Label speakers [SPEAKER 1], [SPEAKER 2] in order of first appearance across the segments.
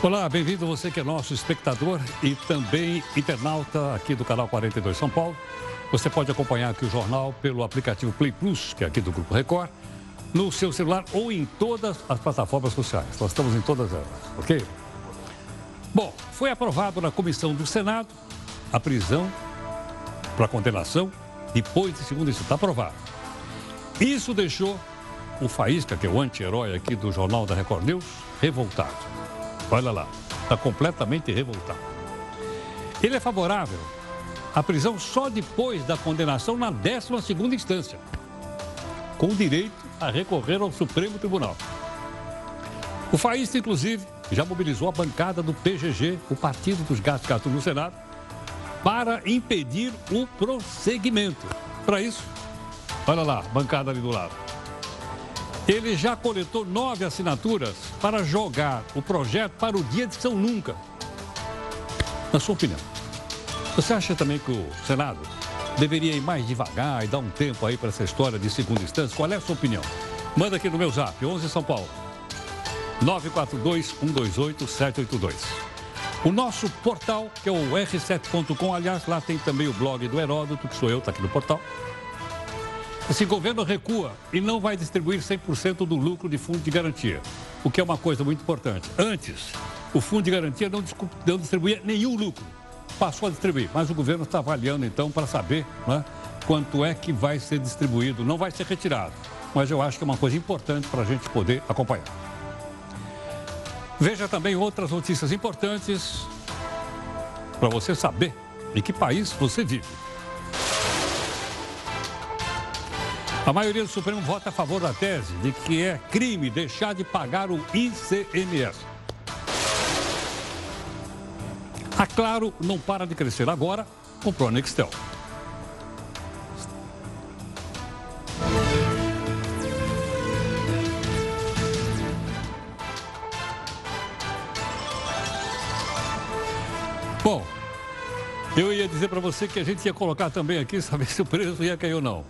[SPEAKER 1] Olá, bem-vindo você que é nosso espectador e também internauta aqui do canal 42 São Paulo. Você pode acompanhar aqui o jornal pelo aplicativo Play Plus, que é aqui do Grupo Record, no seu celular ou em todas as plataformas sociais. Nós estamos em todas elas, ok? Bom, foi aprovado na comissão do Senado a prisão para condenação depois de segundo isso. Está aprovado. Isso deixou o Faísca, que é o anti-herói aqui do Jornal da Record News, revoltado. Olha lá, está completamente revoltado. Ele é favorável à prisão só depois da condenação na 12 instância, com direito a recorrer ao Supremo Tribunal. O Faísca, inclusive, já mobilizou a bancada do PGG, o Partido dos Gatos no Senado, para impedir o prosseguimento. Para isso, olha lá, bancada ali do lado. Ele já coletou nove assinaturas para jogar o projeto para o dia de São Nunca. Na sua opinião, você acha também que o Senado deveria ir mais devagar e dar um tempo aí para essa história de segunda instância? Qual é a sua opinião? Manda aqui no meu zap, 11 São Paulo, 942-128-782. O nosso portal, que é o r7.com, aliás, lá tem também o blog do Heródoto, que sou eu, está aqui no portal. Esse governo recua e não vai distribuir 100% do lucro de fundo de garantia, o que é uma coisa muito importante. Antes, o fundo de garantia não, distribuía nenhum lucro, passou a distribuir, mas o governo está avaliando então para saber né, quanto é que vai ser distribuído, não vai ser retirado, mas eu acho que é uma coisa importante para a gente poder acompanhar. Veja também outras notícias importantes para você saber em que país você vive. A maioria do Supremo vota a favor da tese de que é crime deixar de pagar o ICMS. A Claro não para de crescer agora, comprou a Nextel. Bom, eu ia dizer para você que a gente ia colocar também aqui, saber se o preço ia cair ou não.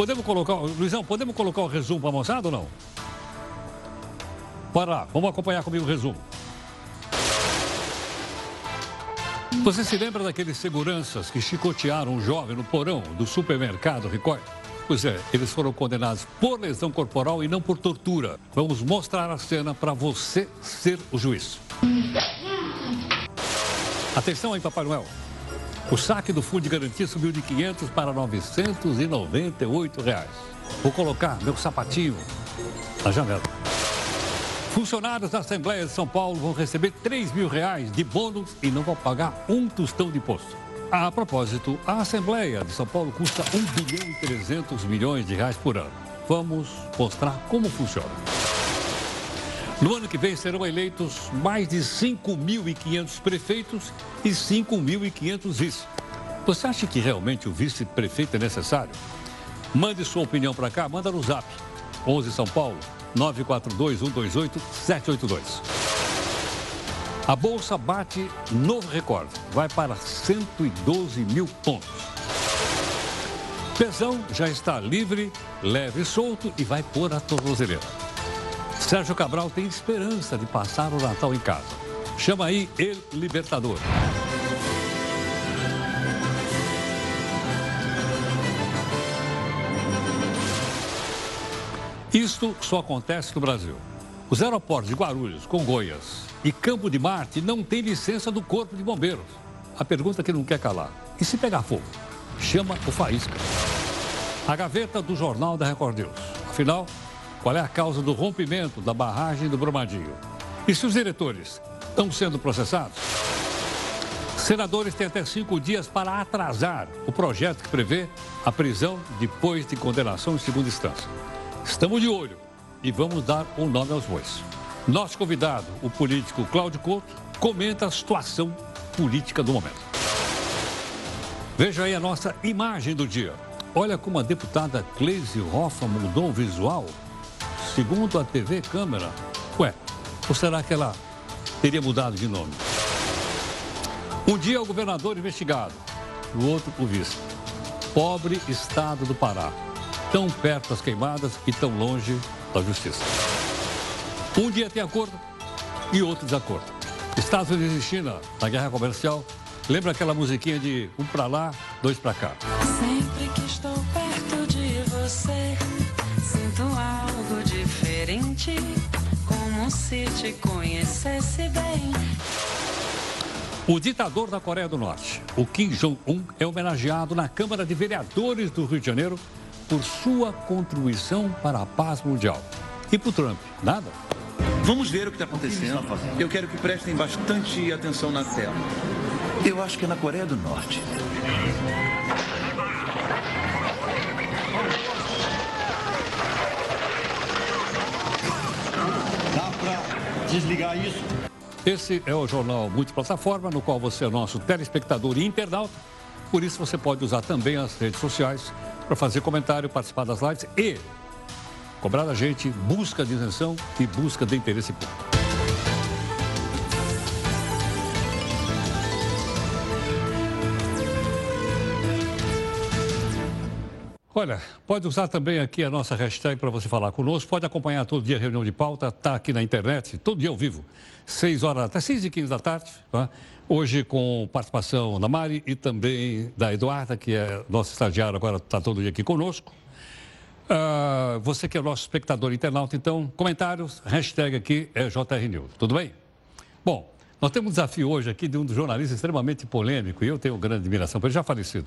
[SPEAKER 1] Podemos colocar, Luizão, podemos colocar o resumo para a moçada ou não? Bora lá, vamos acompanhar comigo o resumo. Você se lembra daqueles seguranças que chicotearam um jovem no porão do supermercado Record? Pois é, eles foram condenados por lesão corporal e não por tortura. Vamos mostrar a cena para você ser o juiz. Atenção aí, Papai Noel. O saque do fundo de garantia subiu de 500 para 998 reais. Vou colocar meu sapatinho na janela. Funcionários da Assembleia de São Paulo vão receber 3 mil reais de bônus e não vão pagar um tostão de imposto. A propósito, a Assembleia de São Paulo custa 1 bilhão e 300 milhões de reais por ano. Vamos mostrar como funciona. No ano que vem serão eleitos mais de 5.500 prefeitos e 5.500 vice. Você acha que realmente o vice-prefeito é necessário? Mande sua opinião para cá, manda no zap. 11 São Paulo, 942-128-782. A Bolsa bate novo recorde, vai para 112 mil pontos. Pezão já está livre, leve e solto e vai pôr a tornozeleira. Sérgio Cabral tem esperança de passar o Natal em casa. Chama aí El Libertador. Isto só acontece no Brasil. Os aeroportos de Guarulhos, Congonhas e Campo de Marte não têm licença do Corpo de Bombeiros. A pergunta que não quer calar. E se pegar fogo? Chama o Faísca. A gaveta do Jornal da Record News. Afinal, qual é a causa do rompimento da barragem do Brumadinho? E se os diretores estão sendo processados? Senadores têm até cinco dias para atrasar o projeto que prevê a prisão depois de condenação em segunda instância. Estamos de olho e vamos dar o um nome aos bois. Nosso convidado, o político Cláudio Couto, comenta a situação política do momento. Veja aí a nossa imagem do dia. Olha como a deputada Cleise Hoffa mudou o visual Segundo a TV Câmara, ué, ou será que ela teria mudado de nome? Um dia o governador investigado, o outro o vice. Pobre estado do Pará. Tão perto das queimadas e tão longe da justiça. Um dia tem acordo e outro desacordo. Estados Unidos e China, na guerra comercial, lembra aquela musiquinha de um para lá, dois para cá.
[SPEAKER 2] Sempre que como se te conhecesse bem.
[SPEAKER 1] O ditador da Coreia do Norte, o Kim Jong-un, é homenageado na Câmara de Vereadores do Rio de Janeiro por sua contribuição para a paz mundial. E para o Trump, nada?
[SPEAKER 3] Vamos ver o que está acontecendo. Eu quero que prestem bastante atenção na tela. Eu acho que é na Coreia do Norte.
[SPEAKER 4] Desligar isso?
[SPEAKER 1] Esse é o Jornal Multiplataforma, no qual você é nosso telespectador e internauta. Por isso, você pode usar também as redes sociais para fazer comentário, participar das lives e cobrar da gente busca de isenção e busca de interesse público. Olha, pode usar também aqui a nossa hashtag para você falar conosco. Pode acompanhar todo dia a reunião de pauta, está aqui na internet, todo dia ao vivo, 6 horas, até 6 e 15 da tarde. Tá? Hoje com participação da Mari e também da Eduarda, que é nosso estagiário agora, está todo dia aqui conosco. Uh, você que é nosso espectador internauta, então, comentários, hashtag aqui é JR News. Tudo bem? Bom, nós temos um desafio hoje aqui de um jornalista extremamente polêmico, e eu tenho grande admiração ele, já falecido.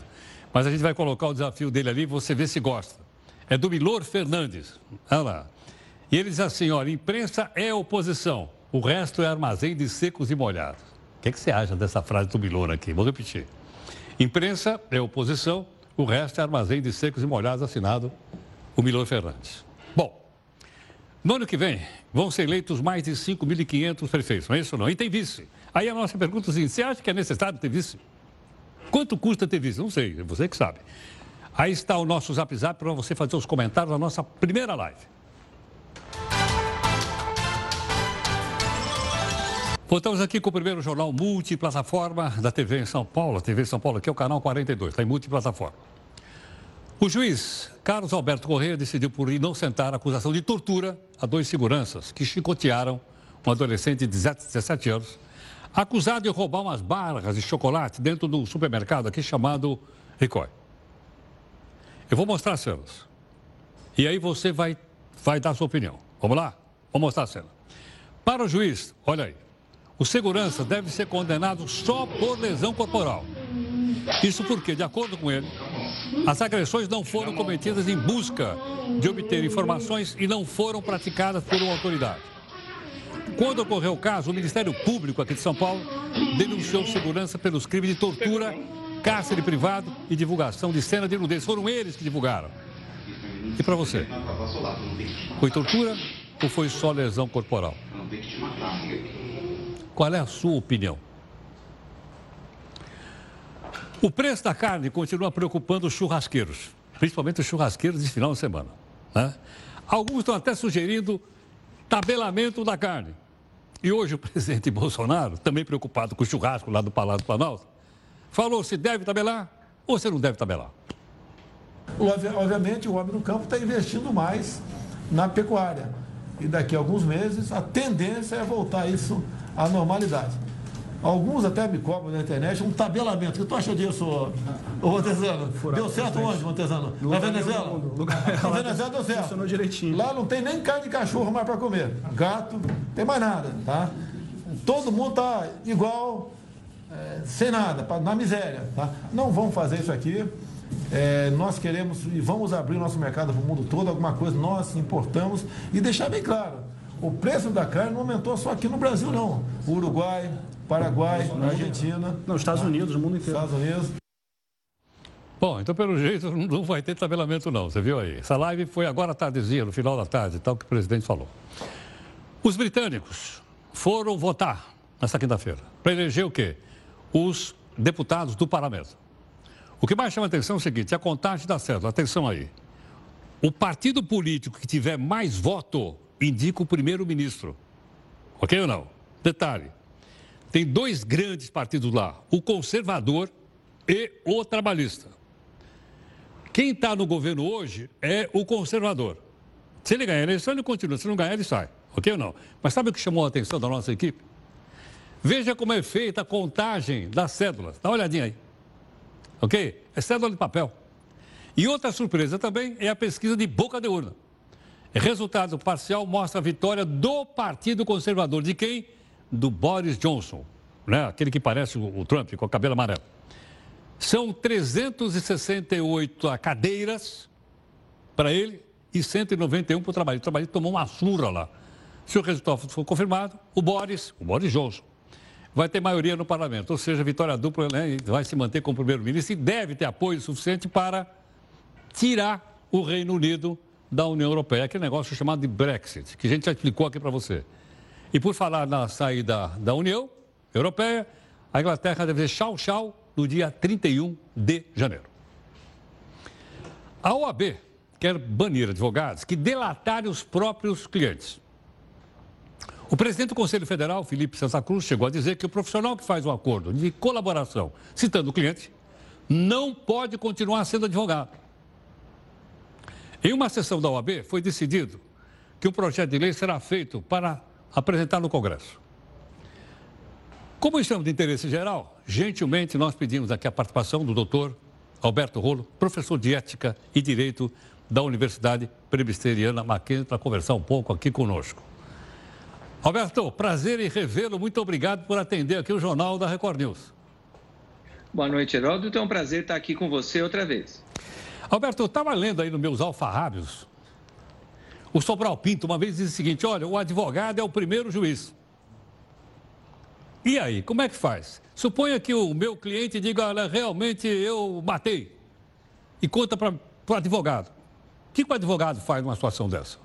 [SPEAKER 1] Mas a gente vai colocar o desafio dele ali, você vê se gosta. É do Milor Fernandes. Olha lá. E ele diz assim: olha, imprensa é oposição, o resto é armazém de secos e molhados. O que, é que você acha dessa frase do Milor aqui? Vou repetir. Imprensa é oposição, o resto é armazém de secos e molhados, assinado o Milor Fernandes. Bom, no ano que vem vão ser eleitos mais de 5.500 prefeitos, não é isso não? E tem vice. Aí a nossa pergunta é assim, você acha que é necessário ter vice? Quanto custa ter visto? Não sei, é você que sabe. Aí está o nosso zap zap para você fazer os comentários da nossa primeira live. Voltamos aqui com o primeiro jornal multiplataforma da TV em São Paulo. A TV em São Paulo aqui é o canal 42, está em multiplataforma. O juiz Carlos Alberto Correia decidiu por inocentar a acusação de tortura a dois seguranças que chicotearam um adolescente de 17 anos acusado de roubar umas barras de chocolate dentro do supermercado aqui chamado Ricói. Eu vou mostrar as cenas. E aí você vai, vai dar sua opinião. Vamos lá? Vou mostrar a cena. Para o juiz, olha aí. O segurança deve ser condenado só por lesão corporal. Isso porque, de acordo com ele, as agressões não foram cometidas em busca de obter informações e não foram praticadas por uma autoridade. Quando ocorreu o caso, o Ministério Público aqui de São Paulo denunciou segurança pelos crimes de tortura, cárcere privado e divulgação de cena de nudez. Foram eles que divulgaram. E para você? Foi tortura ou foi só lesão corporal? Qual é a sua opinião? O preço da carne continua preocupando os churrasqueiros, principalmente os churrasqueiros de final de semana. Né? Alguns estão até sugerindo tabelamento da carne. E hoje o presidente Bolsonaro, também preocupado com o churrasco lá do Palácio do Planalto, falou se deve tabelar ou se não deve tabelar.
[SPEAKER 5] Obviamente, o homem no campo está investindo mais na pecuária. E daqui a alguns meses, a tendência é voltar isso à normalidade. Alguns até me cobram na internet um tabelamento. O que tu acha disso, ô Montezano? Deu certo onde, Montezano? Na Venezuela? Na Venezuela deu certo.
[SPEAKER 6] Funcionou direitinho.
[SPEAKER 5] Lá não tem nem carne de cachorro mais para comer. Gato, não tem mais nada, tá? Todo mundo tá igual, é, sem nada, na miséria, tá? Não vamos fazer isso aqui. É, nós queremos e vamos abrir nosso mercado para o mundo todo, alguma coisa nós importamos e deixar bem claro, o preço da carne não aumentou só aqui no Brasil, não. O Uruguai, Paraguai, Argentina.
[SPEAKER 6] Não, Estados Unidos, o mundo inteiro.
[SPEAKER 5] Estados Unidos.
[SPEAKER 1] Bom, então pelo jeito não vai ter tabelamento não, você viu aí. Essa live foi agora à tardezinha, no final da tarde, tal que o presidente falou. Os britânicos foram votar nesta quinta-feira para eleger o quê? Os deputados do parlamento. O que mais chama atenção é o seguinte, a contagem dá certo, atenção aí. O partido político que tiver mais voto indica o primeiro-ministro. Ok ou não? Detalhe, tem dois grandes partidos lá, o conservador e o trabalhista. Quem está no governo hoje é o conservador. Se ele ganhar a eleição, ele continua. Se não ganhar, ele sai. Ok ou não? Mas sabe o que chamou a atenção da nossa equipe? Veja como é feita a contagem das cédulas. Dá uma olhadinha aí. Ok? É cédula de papel. E outra surpresa também é a pesquisa de boca de urna. Resultado parcial mostra a vitória do Partido Conservador. De quem? Do Boris Johnson, né? aquele que parece o Trump, com o cabelo amarelo. São 368 cadeiras para ele e 191 para o trabalho. O trabalho tomou uma surra lá. Se o resultado for confirmado, o Boris, o Boris Johnson, vai ter maioria no parlamento. Ou seja, vitória dupla né, vai se manter como primeiro-ministro e deve ter apoio suficiente para tirar o Reino Unido da União Europeia, aquele negócio chamado de Brexit, que a gente já explicou aqui para você. E por falar na saída da União Europeia, a Inglaterra deve dizer tchau, tchau no dia 31 de janeiro. A OAB quer banir advogados que delatarem os próprios clientes. O presidente do Conselho Federal, Felipe Santa Cruz, chegou a dizer que o profissional que faz um acordo de colaboração citando o cliente não pode continuar sendo advogado. Em uma sessão da OAB, foi decidido que um projeto de lei será feito para apresentar no Congresso. Como estamos de interesse geral, gentilmente nós pedimos aqui a participação do doutor Alberto Rolo, professor de Ética e Direito da Universidade Presbiteriana Mackenzie, para conversar um pouco aqui conosco. Alberto, prazer em revê-lo. Muito obrigado por atender aqui o Jornal da Record News.
[SPEAKER 6] Boa noite, Heródoto. É um prazer estar aqui com você outra vez.
[SPEAKER 1] Alberto, eu estava lendo aí nos meus alfarrábios. O Sobral Pinto uma vez disse o seguinte: olha, o advogado é o primeiro juiz. E aí, como é que faz? Suponha que o meu cliente diga, olha, realmente eu matei. E conta para o advogado. O que, o advogado faz numa situação dessa?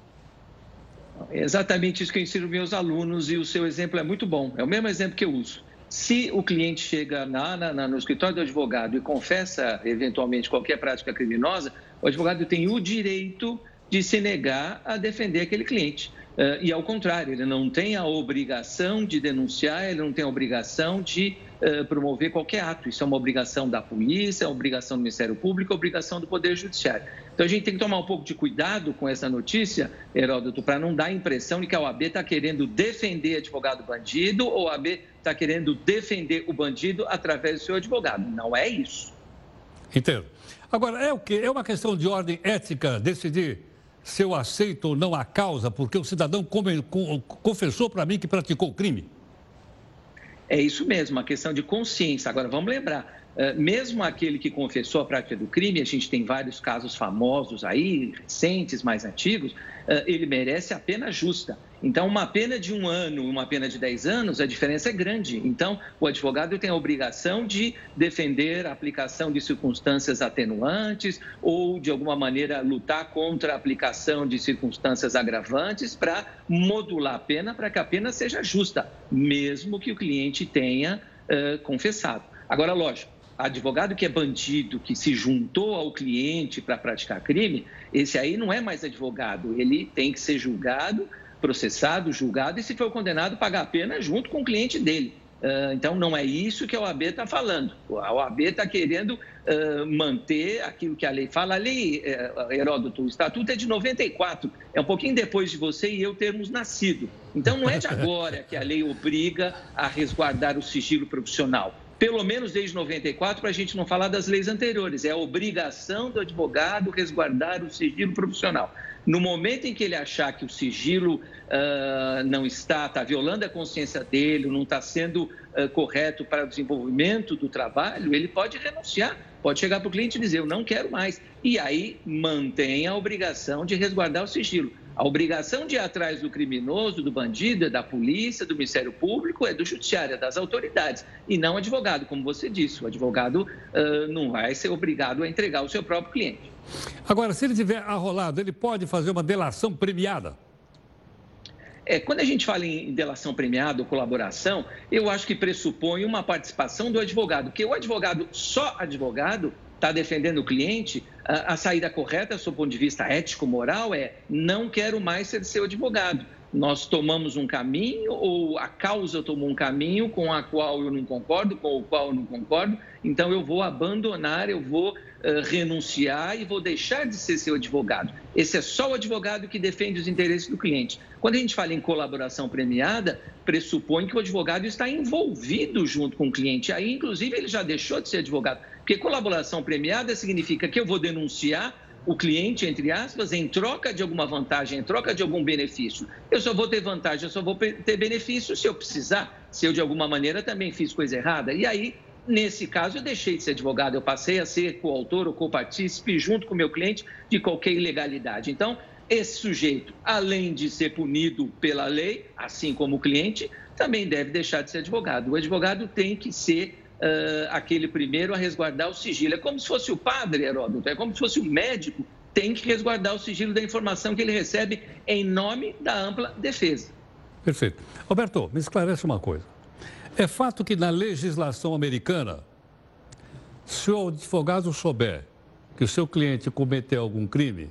[SPEAKER 6] Exatamente isso que eu ensino meus alunos e o seu exemplo é muito bom. É o mesmo exemplo que eu uso. Se o cliente chega na, na, no escritório do advogado e confessa eventualmente qualquer prática criminosa, o advogado tem o direito de se negar a defender aquele cliente. Uh, e ao contrário, ele não tem a obrigação de denunciar, ele não tem a obrigação de uh, promover qualquer ato. Isso é uma obrigação da polícia, é uma obrigação do Ministério Público, é uma obrigação do Poder Judiciário. Então a gente tem que tomar um pouco de cuidado com essa notícia, Heródoto, para não dar a impressão de que a OAB está querendo defender advogado bandido ou a OAB está querendo defender o bandido através do seu advogado. Não é isso.
[SPEAKER 1] Entendo. Agora, é o quê? É uma questão de ordem ética decidir se eu aceito ou não a causa, porque o cidadão confessou para mim que praticou o crime?
[SPEAKER 6] É isso mesmo, uma questão de consciência. Agora, vamos lembrar, eh, mesmo aquele que confessou a prática do crime, a gente tem vários casos famosos aí, recentes, mais antigos, eh, ele merece a pena justa. Então, uma pena de um ano uma pena de dez anos, a diferença é grande. Então, o advogado tem a obrigação de defender a aplicação de circunstâncias atenuantes ou, de alguma maneira, lutar contra a aplicação de circunstâncias agravantes para modular a pena, para que a pena seja justa, mesmo que o cliente tenha uh, confessado. Agora, lógico, advogado que é bandido, que se juntou ao cliente para praticar crime, esse aí não é mais advogado, ele tem que ser julgado processado, julgado e, se for condenado, pagar a pena junto com o cliente dele. Uh, então, não é isso que a OAB está falando. A OAB está querendo uh, manter aquilo que a lei fala. A lei, uh, Heródoto, o estatuto é de 94, é um pouquinho depois de você e eu termos nascido. Então, não é de agora que a lei obriga a resguardar o sigilo profissional pelo menos desde 94, para a gente não falar das leis anteriores. É a obrigação do advogado resguardar o sigilo profissional. No momento em que ele achar que o sigilo uh, não está, está violando a consciência dele, não está sendo uh, correto para o desenvolvimento do trabalho, ele pode renunciar, pode chegar para o cliente e dizer: Eu não quero mais. E aí mantém a obrigação de resguardar o sigilo. A obrigação de ir atrás do criminoso, do bandido, é da polícia, do Ministério Público, é do Judiciário, é das autoridades, e não advogado, como você disse. O advogado uh, não vai ser obrigado a entregar o seu próprio cliente.
[SPEAKER 1] Agora, se ele tiver arrolado, ele pode fazer uma delação premiada?
[SPEAKER 6] É, quando a gente fala em delação premiada ou colaboração, eu acho que pressupõe uma participação do advogado, porque o advogado, só advogado, está defendendo o cliente, a, a saída correta, do ponto de vista ético-moral, é não quero mais ser seu advogado. Nós tomamos um caminho ou a causa tomou um caminho com a qual eu não concordo, com o qual eu não concordo, então eu vou abandonar, eu vou uh, renunciar e vou deixar de ser seu advogado. Esse é só o advogado que defende os interesses do cliente. Quando a gente fala em colaboração premiada, pressupõe que o advogado está envolvido junto com o cliente. Aí, inclusive, ele já deixou de ser advogado. Porque colaboração premiada significa que eu vou denunciar o cliente, entre aspas, em troca de alguma vantagem, em troca de algum benefício. Eu só vou ter vantagem, eu só vou ter benefício se eu precisar, se eu de alguma maneira também fiz coisa errada. E aí, nesse caso, eu deixei de ser advogado, eu passei a ser coautor ou copartícipe junto com o meu cliente de qualquer ilegalidade. Então, esse sujeito, além de ser punido pela lei, assim como o cliente, também deve deixar de ser advogado. O advogado tem que ser uh, aquele primeiro a resguardar o sigilo. É como se fosse o padre, Heródoto, é como se fosse o médico, tem que resguardar o sigilo da informação que ele recebe em nome da ampla defesa.
[SPEAKER 1] Perfeito. Roberto, me esclarece uma coisa. É fato que na legislação americana, se o advogado souber que o seu cliente cometeu algum crime,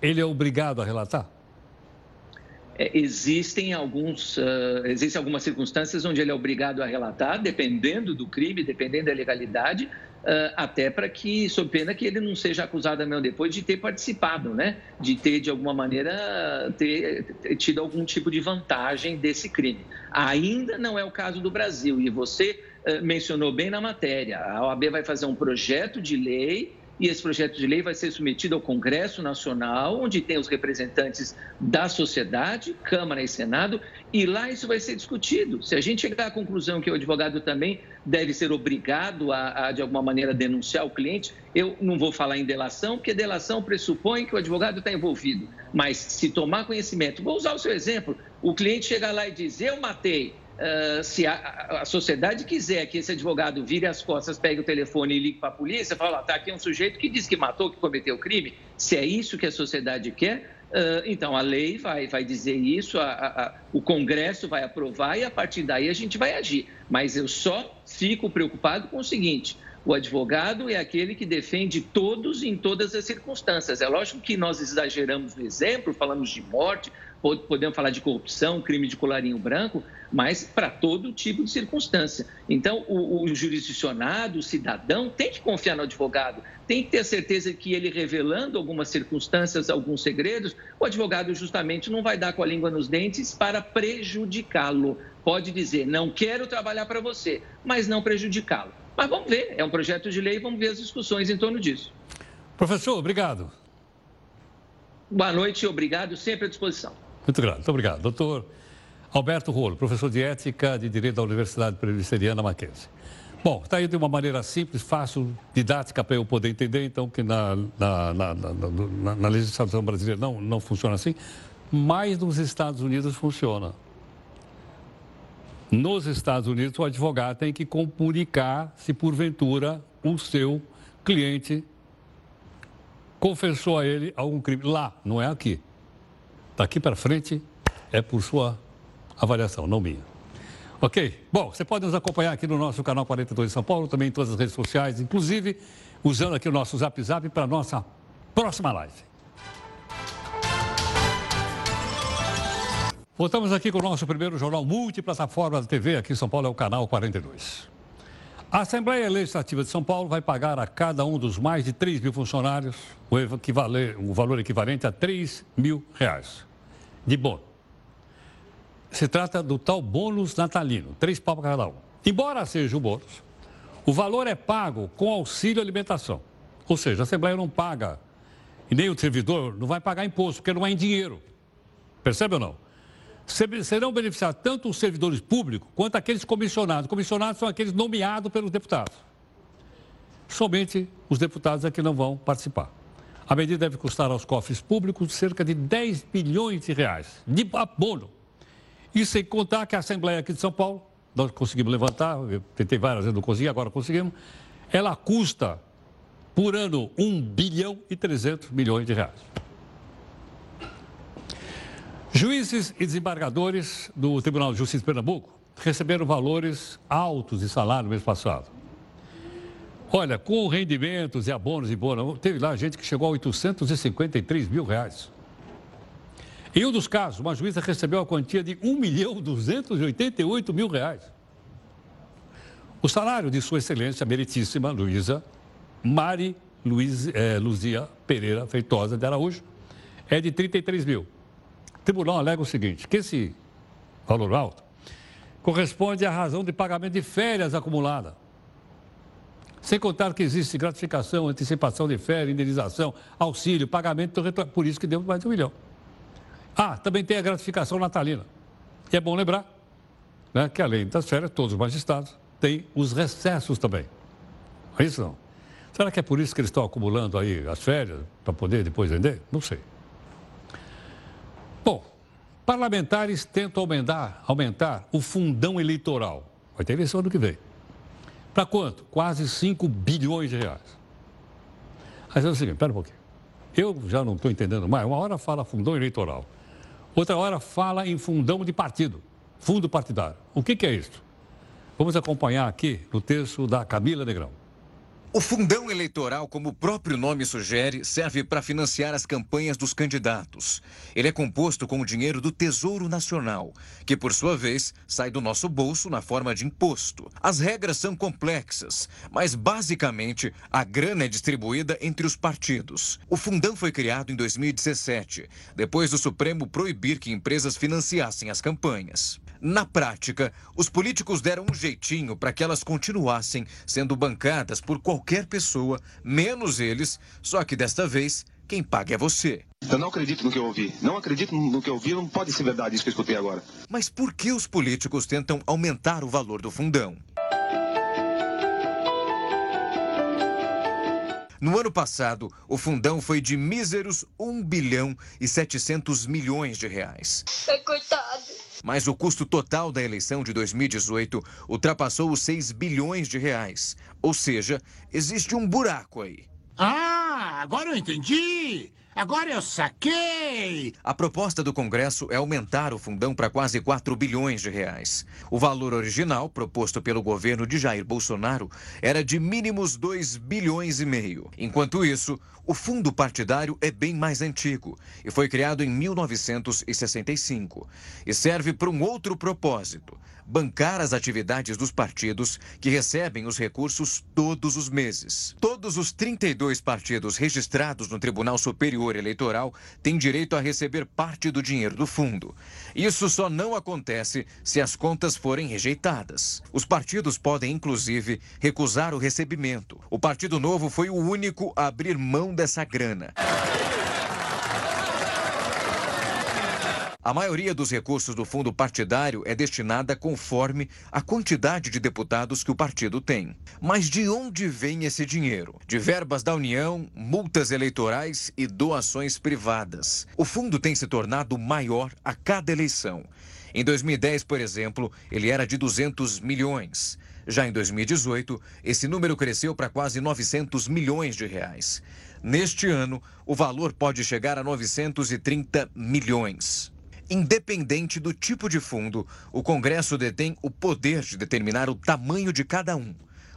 [SPEAKER 1] ele é obrigado a relatar?
[SPEAKER 6] É, existem alguns uh, existem algumas circunstâncias onde ele é obrigado a relatar, dependendo do crime, dependendo da legalidade, até para que, sob pena que ele não seja acusado amanhã depois de ter participado, né? De ter, de alguma maneira, ter, ter tido algum tipo de vantagem desse crime. Ainda não é o caso do Brasil, e você uh, mencionou bem na matéria. A OAB vai fazer um projeto de lei e esse projeto de lei vai ser submetido ao Congresso Nacional, onde tem os representantes da sociedade, Câmara e Senado, e lá isso vai ser discutido. Se a gente chegar à conclusão que o advogado também deve ser obrigado a, a de alguma maneira, denunciar o cliente, eu não vou falar em delação, porque delação pressupõe que o advogado está envolvido. Mas se tomar conhecimento, vou usar o seu exemplo, o cliente chega lá e diz, eu matei, Uh, se a, a, sociedade quiser que esse advogado vire as costas, pegue o telefone e ligue para a polícia, fala, está aqui um sujeito que diz que matou, que cometeu crime, se é isso que a sociedade quer, uh, então a lei vai, vai dizer isso, a, a, o Congresso vai aprovar e a partir daí a gente vai agir. Mas eu só fico preocupado com o seguinte, o advogado é aquele que defende todos em todas as circunstâncias. É lógico que nós exageramos no exemplo, falamos de morte, podemos falar de corrupção, crime de colarinho branco, mas para todo tipo de circunstância. Então, o, o, jurisdicionado, o cidadão, tem que confiar no advogado, tem que ter certeza que ele revelando algumas circunstâncias, alguns segredos, o advogado justamente não vai dar com a língua nos dentes para prejudicá-lo. Pode dizer, não quero trabalhar para você, mas não prejudicá-lo. Mas vamos ver, é um projeto de lei, vamos ver as discussões em torno disso.
[SPEAKER 1] Professor, obrigado.
[SPEAKER 6] Boa noite, obrigado, sempre à disposição.
[SPEAKER 1] Muito grato, muito obrigado. Doutor Alberto Rolo, professor de Ética de Direito da Universidade Presbiteriana Mackenzie. Bom, está aí de uma maneira simples, fácil, didática para eu poder entender, então, que na, na, na, na, legislação brasileira não, não funciona assim, mas nos Estados Unidos funciona. Nos Estados Unidos, o advogado tem que comunicar se porventura o seu cliente confessou a ele algum crime. Lá, não é aqui. Daqui para frente é por sua avaliação, não minha. Ok? Bom, você pode nos acompanhar aqui no nosso canal 42 de São Paulo, também em todas as redes sociais, inclusive usando aqui o nosso Zap Zap para a nossa próxima live. Voltamos aqui com o nosso primeiro jornal multiplataforma da TV, aqui em São Paulo é o canal 42. A Assembleia Legislativa de São Paulo vai pagar a cada um dos mais de 3 mil funcionários o, o valor equivalente a 3 mil reais de bônus. Se trata do tal bônus natalino, três pau para cada um. Embora seja o bônus, o valor é pago com auxílio alimentação. Ou seja, a Assembleia não paga, e nem o servidor não vai pagar imposto, porque não é em dinheiro. Percebe ou não? Serão beneficiados tanto os servidores públicos quanto aqueles comissionados. Comissionados são aqueles nomeados pelos deputados. Somente os deputados é que não vão participar. A medida deve custar aos cofres públicos cerca de 10 bilhões de reais de abono. Isso sem contar que a Assembleia aqui de São Paulo, nós conseguimos levantar, eu tentei várias vezes, não consegui, agora conseguimos, ela custa por ano 1 bilhão e 300 milhões de reais. Juízes e desembargadores do Tribunal de Justiça de Pernambuco receberam valores altos de salário no mês passado. Olha, com rendimentos e abonos e bônus, teve lá gente que chegou a 853 mil reais. Em um dos casos, uma juíza recebeu a quantia de 1 milhão 288 mil reais. O salário de Sua Excelência Meritíssima Luísa Mari Luiz, é, Luzia Pereira Feitosa de Araújo é de 33 mil. Tribunal alega o seguinte, que esse valor alto corresponde à razão de pagamento de férias acumulada. Sem contar que existe gratificação, antecipação de férias, indenização, auxílio, pagamento, por isso que deu mais de um milhão. Ah, também tem a gratificação natalina. E é bom lembrar né, que além das férias, todos os magistrados têm os recessos também. É isso não? Será que é por isso que eles estão acumulando aí as férias para poder depois vender? Não sei. Bom, parlamentares tentam aumentar, aumentar o fundão eleitoral. Vai ter eleição ano que vem. Para quanto? Quase 5 bilhões de reais. Mas é o seguinte, espera um pouquinho. Eu já não estou entendendo mais. Uma hora fala fundão eleitoral, outra hora fala em fundão de partido, fundo partidário. O que, que é isso? Vamos acompanhar aqui no texto da Camila Negrão.
[SPEAKER 7] O fundão eleitoral, como o próprio nome sugere, serve para financiar as campanhas dos candidatos. Ele é composto com o dinheiro do Tesouro Nacional, que por sua vez sai do nosso bolso na forma de imposto. As regras são complexas, mas basicamente a grana é distribuída entre os partidos. O fundão foi criado em 2017, depois do Supremo proibir que empresas financiassem as campanhas. Na prática, os políticos deram um jeitinho para que elas continuassem sendo bancadas por qualquer pessoa, menos eles, só que desta vez quem paga é você.
[SPEAKER 8] Eu não acredito no que eu ouvi. Não acredito no que eu ouvi, não pode ser verdade isso que eu escutei agora.
[SPEAKER 7] Mas por que os políticos tentam aumentar o valor do fundão? No ano passado, o fundão foi de míseros 1 bilhão e 700 milhões de reais.
[SPEAKER 9] É coitado.
[SPEAKER 7] Mas o custo total da eleição de 2018 ultrapassou os 6 bilhões de reais. Ou seja, existe um buraco aí.
[SPEAKER 10] Ah, agora eu entendi! Agora eu saquei!
[SPEAKER 7] A proposta do Congresso é aumentar o fundão para quase 4 bilhões de reais. O valor original, proposto pelo governo de Jair Bolsonaro, era de mínimos 2 bilhões e meio. Enquanto isso, o fundo partidário é bem mais antigo e foi criado em 1965 e serve para um outro propósito bancar as atividades dos partidos que recebem os recursos todos os meses. Todos os 32 partidos registrados no Tribunal Superior Eleitoral têm direito a receber parte do dinheiro do fundo. Isso só não acontece se as contas forem rejeitadas. Os partidos podem, inclusive, recusar o recebimento. O Partido Novo foi o único a abrir mão dessa grana. A maioria dos recursos do fundo partidário é destinada conforme a quantidade de deputados que o partido tem. Mas de onde vem esse dinheiro? De verbas da União, multas eleitorais e doações privadas. O fundo tem se tornado maior a cada eleição. Em 2010, por exemplo, ele era de 200 milhões. Já em 2018, esse número cresceu para quase 900 milhões de reais. Neste ano, o valor pode chegar a 930 milhões. Independente do tipo de fundo, o Congresso detém o poder de determinar o tamanho de cada um.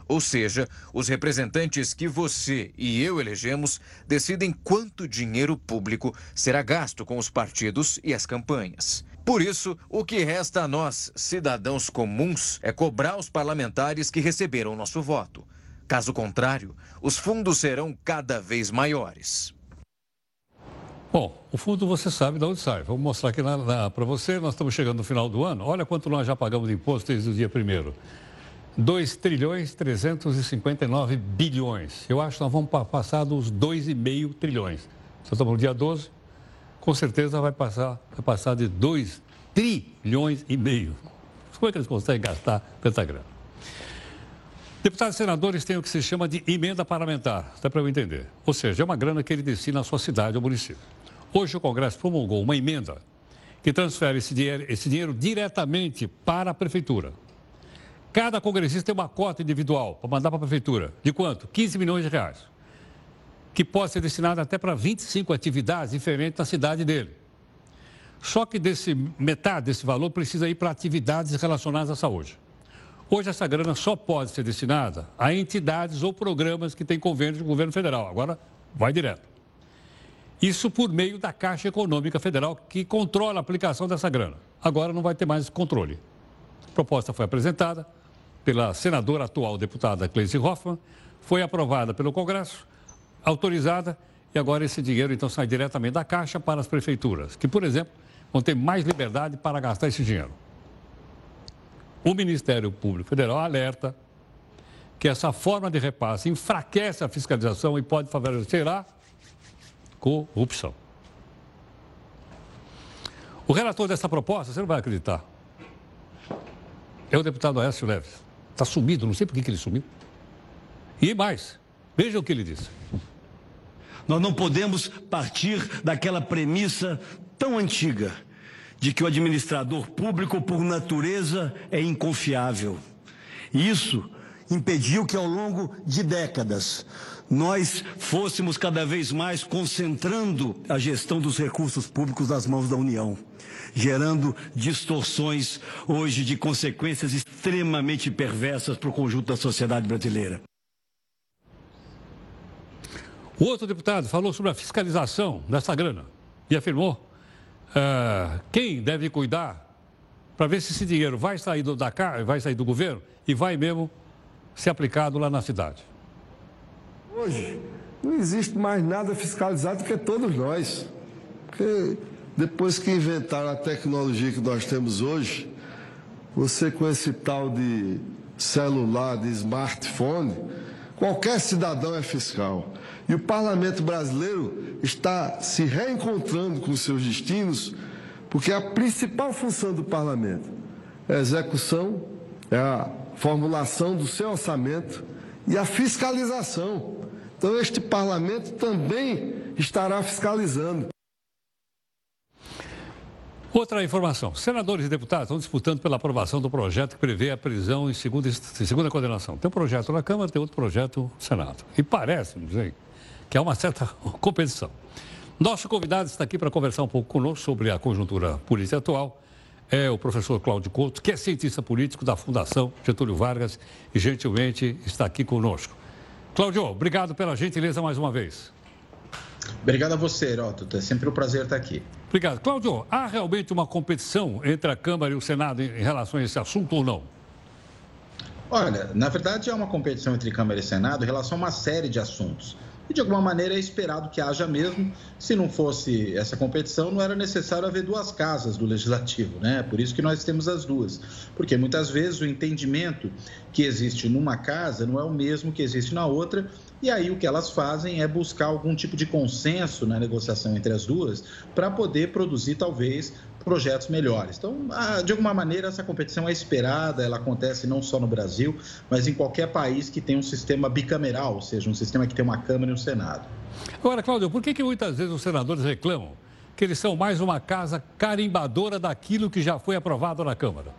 [SPEAKER 7] Ou seja, os representantes que você e eu elegemos decidem quanto dinheiro público será gasto com os partidos e as campanhas. Por isso, o que resta a nós, cidadãos comuns, é cobrar os parlamentares que receberam nosso voto. Caso contrário, os fundos serão cada vez maiores.
[SPEAKER 1] Bom, o fundo você sabe de onde sai. Vamos mostrar aqui para você. Nós estamos chegando no final do ano. Olha quanto nós já pagamos de imposto desde o dia primeiro. 2 trilhões 359 bilhões. Eu acho que nós vamos passar dos 2,5 trilhões. Se estamos no dia 12, com certeza vai passar, vai passar de 2 trilhões e meio. Como é que eles conseguem gastar tanta grana? Deputados e senadores têm o que se chama de emenda parlamentar, até para eu entender. Ou seja, é uma grana que ele destina à sua cidade ou município. Hoje o Congresso promulgou uma emenda que transfere esse dinheiro, esse dinheiro diretamente para a Prefeitura. Cada congressista tem uma cota individual para mandar para a Prefeitura. De quanto? 15 milhões de reais. Que pode ser destinado até para 25 atividades diferentes na cidade dele. Só que desse, metade desse valor precisa ir para atividades relacionadas à saúde. Hoje essa grana só pode ser destinada a entidades ou programas que têm convênio do governo federal. Agora vai direto. Isso por meio da Caixa Econômica Federal, que controla a aplicação dessa grana. Agora não vai ter mais controle. A proposta foi apresentada pela senadora atual deputada Cleice Hoffmann, foi aprovada pelo Congresso, autorizada e agora esse dinheiro então sai diretamente da Caixa para as prefeituras, que, por exemplo, vão ter mais liberdade para gastar esse dinheiro. O Ministério Público Federal alerta que essa forma de repasse enfraquece a fiscalização e pode favorecer a corrupção. O relator dessa proposta, você não vai acreditar, é o deputado Aécio Leves. Está sumido, não sei por que ele sumiu. E mais, veja o que ele disse.
[SPEAKER 9] Nós não podemos partir daquela premissa tão antiga de que o administrador público, por natureza, é inconfiável. Isso impediu que, ao longo de décadas, nós fôssemos cada vez mais concentrando a gestão dos recursos públicos nas mãos da União, gerando distorções hoje de consequências extremamente perversas para o conjunto da sociedade brasileira.
[SPEAKER 1] O outro deputado falou sobre a fiscalização dessa grana e afirmou uh, quem deve cuidar para ver se esse dinheiro vai sair do, da, vai sair do governo e vai mesmo ser aplicado lá na cidade.
[SPEAKER 11] Hoje, não existe mais nada fiscalizado que todos nós. Porque depois que inventaram a tecnologia que nós temos hoje, você com esse tal de celular, de smartphone, qualquer cidadão é fiscal. E o parlamento brasileiro está se reencontrando com seus destinos, porque a principal função do parlamento é a execução, é a formulação do seu orçamento e a fiscalização. Então, este parlamento também estará fiscalizando.
[SPEAKER 1] Outra informação: senadores e deputados estão disputando pela aprovação do projeto que prevê a prisão em segunda, em segunda condenação. Tem um projeto na Câmara, tem outro projeto no Senado. E parece, não sei, que há uma certa competição. Nosso convidado está aqui para conversar um pouco conosco sobre a conjuntura política atual. É o professor Cláudio Couto, que é cientista político da Fundação Getúlio Vargas e gentilmente está aqui conosco. Cláudio, obrigado pela gentileza mais uma vez.
[SPEAKER 12] Obrigado a você, Heródoto. É sempre um prazer estar aqui.
[SPEAKER 1] Obrigado. Cláudio, há realmente uma competição entre a Câmara e o Senado em relação a esse assunto ou não?
[SPEAKER 12] Olha, na verdade, há uma competição entre Câmara e Senado em relação a uma série de assuntos e de alguma maneira é esperado que haja mesmo. Se não fosse essa competição, não era necessário haver duas casas do legislativo, né? Por isso que nós temos as duas, porque muitas vezes o entendimento que existe numa casa não é o mesmo que existe na outra. E aí o que elas fazem é buscar algum tipo de consenso na negociação entre as duas para poder produzir talvez projetos melhores. Então, de alguma maneira, essa competição é esperada, ela acontece não só no Brasil, mas em qualquer país que tem um sistema bicameral, ou seja, um sistema que tem uma Câmara e um Senado.
[SPEAKER 1] Agora, Cláudio, por que, que muitas vezes os senadores reclamam que eles são mais uma casa carimbadora daquilo que já foi aprovado na Câmara?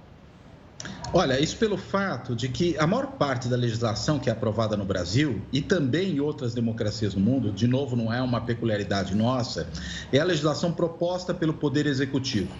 [SPEAKER 12] Olha, isso pelo fato de que a maior parte da legislação que é aprovada no Brasil e também em outras democracias no mundo, de novo, não é uma peculiaridade nossa, é a legislação proposta pelo Poder Executivo.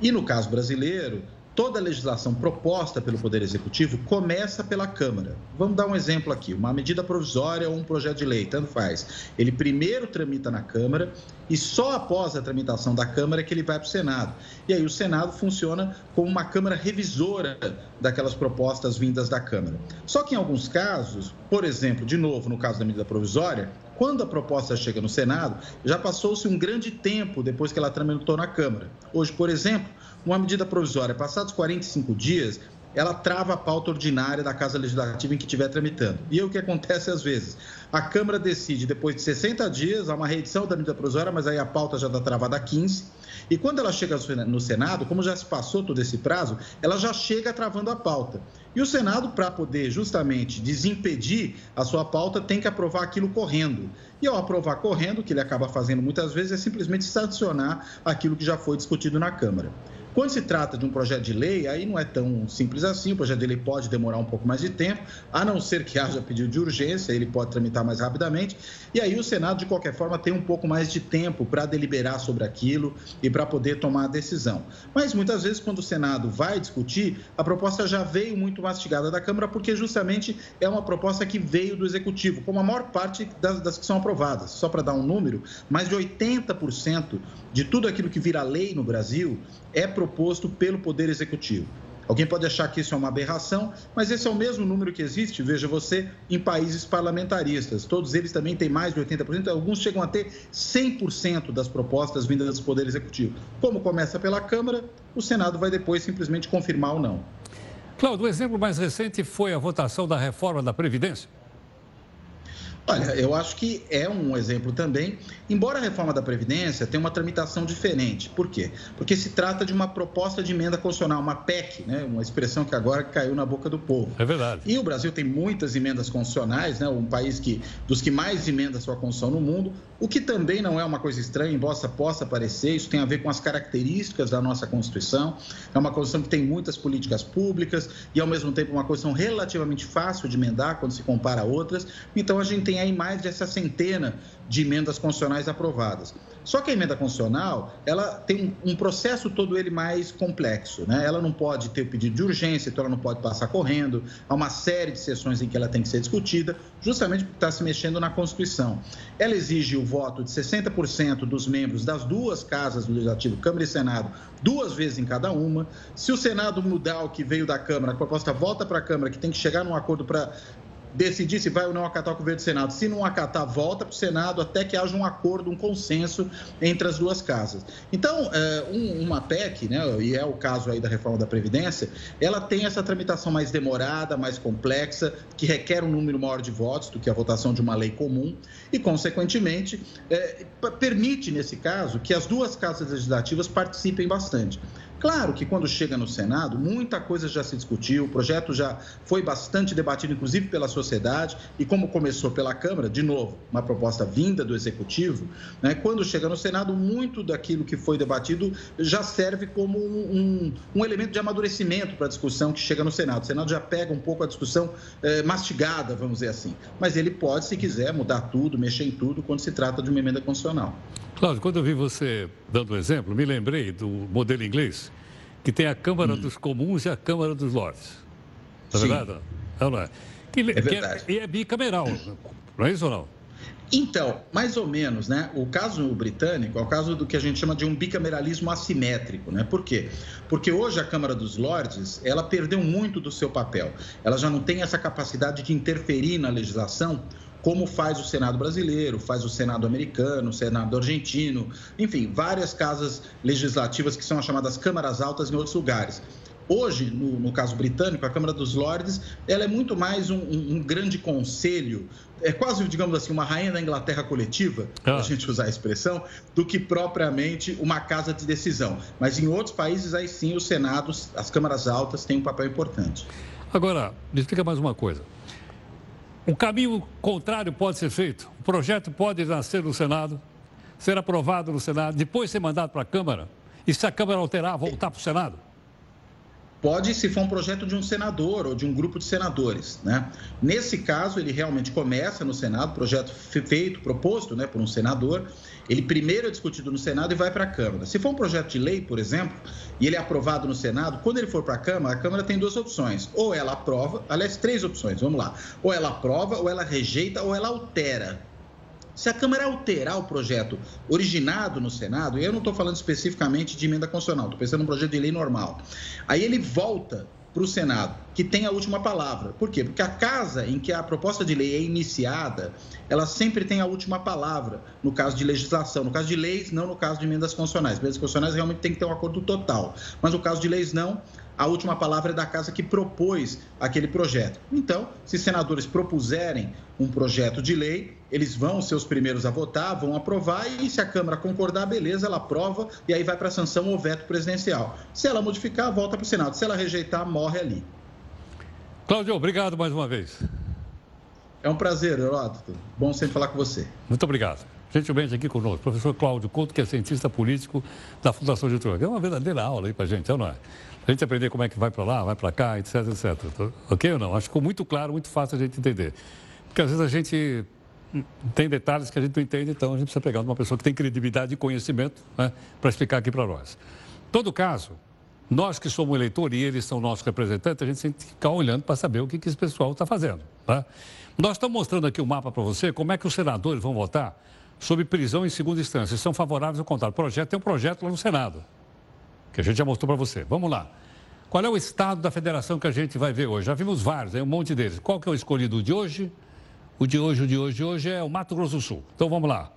[SPEAKER 12] E no caso brasileiro, toda legislação proposta pelo Poder Executivo começa pela Câmara. Vamos dar um exemplo aqui: uma medida provisória ou um projeto de lei, tanto faz. Ele primeiro tramita na Câmara e só após a tramitação da Câmara é que ele vai para o Senado. E aí o Senado funciona como uma Câmara revisora daquelas propostas vindas da Câmara. Só que em alguns casos, por exemplo, de novo, no caso da medida provisória, quando a proposta chega no Senado, já passou-se um grande tempo depois que ela tramitou na Câmara. Hoje, por exemplo, uma medida provisória, passados 45 dias, ela trava a pauta ordinária da Casa Legislativa em que estiver tramitando. E é o que acontece às vezes. A Câmara decide, depois de 60 dias, há uma reedição da medida provisória, mas aí a pauta já está travada a 15. E quando ela chega no Senado, como já se passou todo esse prazo, ela já chega travando a pauta. E o Senado, para poder justamente desimpedir a sua pauta, tem que aprovar aquilo correndo. E ao aprovar correndo, o que ele acaba fazendo muitas vezes é simplesmente sancionar aquilo que já foi discutido na Câmara. Quando se trata de um projeto de lei, aí não é tão simples assim. O projeto de lei pode demorar um pouco mais de tempo, a não ser que haja pedido de urgência, ele pode tramitar mais rapidamente. E aí o Senado, de qualquer forma, tem um pouco mais de tempo para deliberar sobre aquilo e para poder tomar a decisão. Mas muitas vezes, quando o Senado vai discutir, a proposta já veio muito mastigada da Câmara, porque justamente é uma proposta que veio do Executivo, como a maior parte das, das que são aprovadas. Só para dar um número, mais de 80% de tudo aquilo que vira lei no Brasil é proposto pelo Poder Executivo. Alguém pode achar que isso é uma aberração, mas esse é o mesmo número que existe, veja você, em países parlamentaristas. Todos eles também têm mais de 80%, alguns chegam a ter 100% das propostas vindas do Poder Executivo. Como começa pela Câmara, o Senado vai depois simplesmente confirmar ou não.
[SPEAKER 1] Cláudio, o exemplo mais recente foi a votação da reforma da Previdência.
[SPEAKER 12] Olha, eu acho que é um exemplo também, embora a reforma da Previdência tenha uma tramitação diferente. Por quê? Porque se trata de uma proposta de emenda constitucional, uma PEC, né? uma expressão que agora caiu na boca do povo.
[SPEAKER 1] É verdade.
[SPEAKER 12] E o Brasil tem muitas emendas constitucionais, né? um país que, dos que mais emenda sua Constituição no mundo, o que também não é uma coisa estranha, embora possa parecer, isso tem a ver com as características da nossa Constituição. É uma Constituição que tem muitas políticas públicas e, ao mesmo tempo, uma Constituição relativamente fácil de emendar quando se compara a outras. Então, a gente tem aí mais dessa centena de emendas constitucionais aprovadas. Só que a emenda constitucional, ela tem um processo todo ele mais complexo, né? Ela não pode ter o pedido de urgência, então ela não pode passar correndo. Há uma série de sessões em que ela tem que ser discutida, justamente porque está se mexendo na Constituição. Ela exige o voto de 60% dos membros das duas casas do Legislativo, Câmara e Senado, duas vezes em cada uma. Se o Senado mudar o que veio da Câmara, a proposta volta para a Câmara, que tem que chegar num acordo para decidir se vai ou não acatar o governo do Senado. Se não acatar, volta para o Senado até que haja um acordo, um consenso entre as duas casas. Então, é, uma PEC, né, e é o caso aí da reforma da Previdência, ela tem essa tramitação mais demorada, mais complexa, que requer um número maior de votos do que a votação de uma lei comum e, consequentemente, é, permite, nesse caso, que as duas casas legislativas participem bastante. Claro que quando chega no Senado, muita coisa já se discutiu, o projeto já foi bastante debatido, inclusive pela sociedade, e como começou pela Câmara, de novo, uma proposta vinda do Executivo, né, quando chega no Senado, muito daquilo que foi debatido já serve como um, um, um elemento de amadurecimento para a discussão que chega no Senado. O Senado já pega um pouco a discussão eh, mastigada, vamos dizer assim. Mas ele pode, se quiser, mudar tudo, mexer em tudo, quando se trata de uma emenda constitucional.
[SPEAKER 1] Cláudio, quando eu vi você dando o um exemplo, me lembrei do modelo inglês, que tem a Câmara hum. dos Comuns e a Câmara dos Lordes. Tá verdade? Não, não é? Que, é verdade. Que é, e é bicameral, não é isso ou não?
[SPEAKER 12] Então, mais ou menos, né? O caso britânico é o caso do que a gente chama de um bicameralismo assimétrico, né? Por quê? Porque hoje a Câmara dos Lordes, ela perdeu muito do seu papel. Ela já não tem essa capacidade de interferir na legislação como faz o Senado brasileiro, faz o Senado americano, o Senado argentino, enfim, várias casas legislativas que são as chamadas câmaras altas em outros lugares. Hoje, no, no, caso britânico, a Câmara dos Lordes, ela é muito mais um, um, um grande conselho, é quase, digamos assim, uma rainha da Inglaterra coletiva, ah. a gente usar a expressão, do que propriamente uma casa de decisão. Mas em outros países, aí sim, os senados, as câmaras altas têm um papel importante.
[SPEAKER 1] Agora, me explica mais uma coisa. O caminho contrário pode ser feito. O projeto pode nascer no Senado, ser aprovado no Senado, depois ser mandado para a Câmara. E se a Câmara alterar, voltar para o Senado?
[SPEAKER 12] Pode, se for um projeto de um senador ou de um grupo de senadores. Né? Nesse caso, ele realmente começa no Senado, projeto feito, proposto né, por um senador, ele primeiro é discutido no Senado e vai para a Câmara. Se for um projeto de lei, por exemplo, e ele é aprovado no Senado, quando ele for para a Câmara, a Câmara tem duas opções. Ou ela aprova, aliás, três opções, vamos lá. Ou ela aprova, ou ela rejeita, ou ela altera. Se a Câmara alterar o projeto originado no Senado, e eu não estou falando especificamente de emenda constitucional, estou pensando num projeto de lei normal, aí ele volta para o Senado, que tem a última palavra. Por quê? Porque a casa em que a proposta de lei é iniciada, ela sempre tem a última palavra, no caso de legislação. No caso de leis, não no caso de emendas constitucionais. Emendas constitucionais realmente tem que ter um acordo total. Mas no caso de leis, não a última palavra é da casa que propôs aquele projeto. Então, se senadores propuserem um projeto de lei, eles vão ser os primeiros a votar, vão aprovar e se a Câmara concordar, beleza, ela aprova e aí vai para a sanção ou veto presidencial. Se ela modificar, volta para o Senado. Se ela rejeitar, morre ali.
[SPEAKER 1] Cláudio, obrigado mais uma vez.
[SPEAKER 12] É um prazer, Heródoto. Bom sempre falar com você.
[SPEAKER 1] Muito obrigado. Gentilmente aqui conosco, professor Cláudio Couto, que é cientista político da Fundação Getúlio. É uma verdadeira aula aí para a gente, não é? A gente aprender como é que vai para lá, vai para cá, etc, etc. Ok ou não? Acho que ficou muito claro, muito fácil a gente entender. Porque às vezes a gente tem detalhes que a gente não entende, então a gente precisa pegar uma pessoa que tem credibilidade e conhecimento né, para explicar aqui para nós. Todo caso, nós que somos eleitores e eles são nossos representantes, a gente tem que ficar olhando para saber o que, que esse pessoal está fazendo. Tá? Nós estamos mostrando aqui o um mapa para você, como é que os senadores vão votar sobre prisão em segunda instância. São favoráveis ao contrário. Projeto tem um projeto lá no Senado que a gente já mostrou para você. Vamos lá. Qual é o estado da federação que a gente vai ver hoje? Já vimos vários, é um monte deles. Qual que é o escolhido de hoje? O de hoje, o de hoje, hoje é o Mato Grosso do Sul. Então vamos lá.